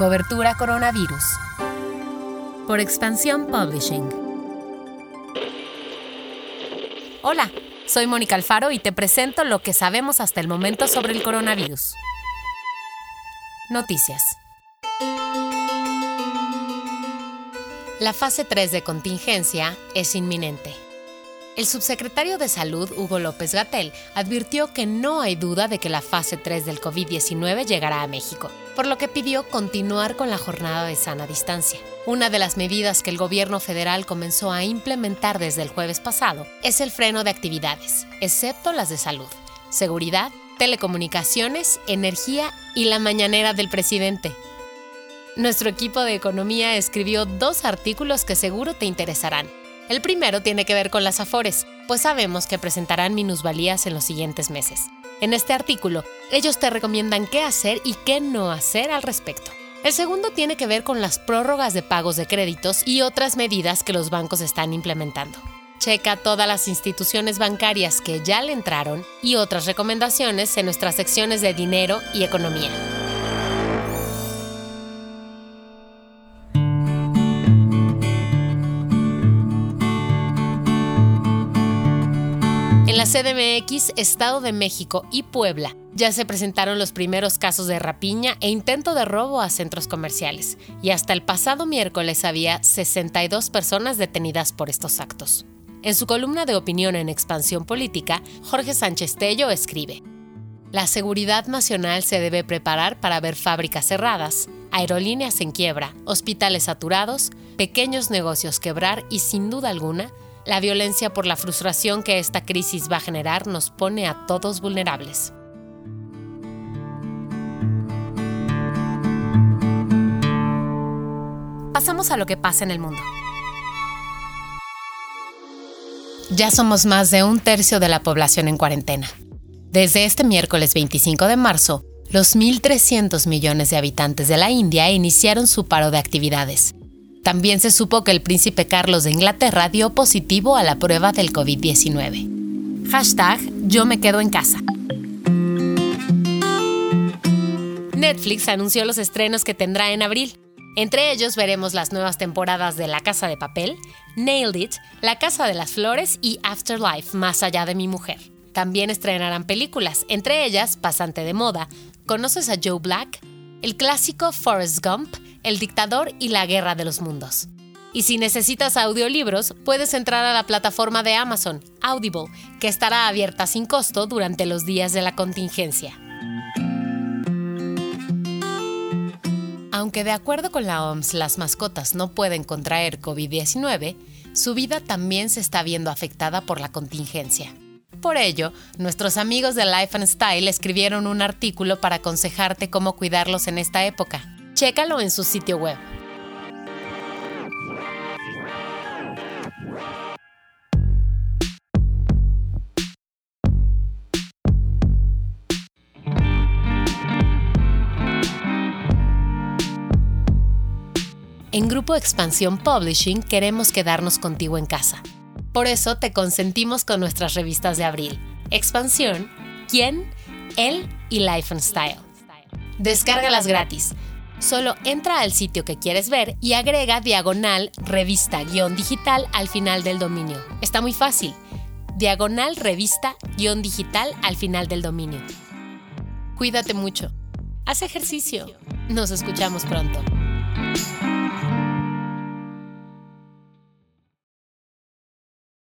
Cobertura Coronavirus. Por Expansión Publishing. Hola, soy Mónica Alfaro y te presento lo que sabemos hasta el momento sobre el coronavirus. Noticias. La fase 3 de contingencia es inminente. El subsecretario de Salud, Hugo López Gatel, advirtió que no hay duda de que la fase 3 del COVID-19 llegará a México, por lo que pidió continuar con la jornada de sana distancia. Una de las medidas que el gobierno federal comenzó a implementar desde el jueves pasado es el freno de actividades, excepto las de salud, seguridad, telecomunicaciones, energía y la mañanera del presidente. Nuestro equipo de economía escribió dos artículos que seguro te interesarán. El primero tiene que ver con las afores, pues sabemos que presentarán minusvalías en los siguientes meses. En este artículo, ellos te recomiendan qué hacer y qué no hacer al respecto. El segundo tiene que ver con las prórrogas de pagos de créditos y otras medidas que los bancos están implementando. Checa todas las instituciones bancarias que ya le entraron y otras recomendaciones en nuestras secciones de dinero y economía. En la CDMX, Estado de México y Puebla ya se presentaron los primeros casos de rapiña e intento de robo a centros comerciales, y hasta el pasado miércoles había 62 personas detenidas por estos actos. En su columna de opinión en Expansión Política, Jorge Sánchez Tello escribe, La seguridad nacional se debe preparar para ver fábricas cerradas, aerolíneas en quiebra, hospitales saturados, pequeños negocios quebrar y, sin duda alguna, la violencia por la frustración que esta crisis va a generar nos pone a todos vulnerables. Pasamos a lo que pasa en el mundo. Ya somos más de un tercio de la población en cuarentena. Desde este miércoles 25 de marzo, los 1.300 millones de habitantes de la India iniciaron su paro de actividades. También se supo que el príncipe Carlos de Inglaterra dio positivo a la prueba del COVID-19. Hashtag Yo me quedo en casa. Netflix anunció los estrenos que tendrá en abril. Entre ellos veremos las nuevas temporadas de La Casa de Papel, Nailed It, La Casa de las Flores y Afterlife, Más allá de mi mujer. También estrenarán películas, entre ellas Pasante de Moda, ¿Conoces a Joe Black? El clásico Forrest Gump, El Dictador y La Guerra de los Mundos. Y si necesitas audiolibros, puedes entrar a la plataforma de Amazon, Audible, que estará abierta sin costo durante los días de la contingencia. Aunque de acuerdo con la OMS las mascotas no pueden contraer COVID-19, su vida también se está viendo afectada por la contingencia. Por ello, nuestros amigos de Life and Style escribieron un artículo para aconsejarte cómo cuidarlos en esta época. Chécalo en su sitio web. En Grupo Expansión Publishing queremos quedarnos contigo en casa. Por eso te consentimos con nuestras revistas de abril. Expansión, Quién, Él y Life and Style. Descárgalas gratis. Solo entra al sitio que quieres ver y agrega diagonal revista-digital al final del dominio. Está muy fácil. Diagonal revista-digital al final del dominio. Cuídate mucho. Haz ejercicio. Nos escuchamos pronto.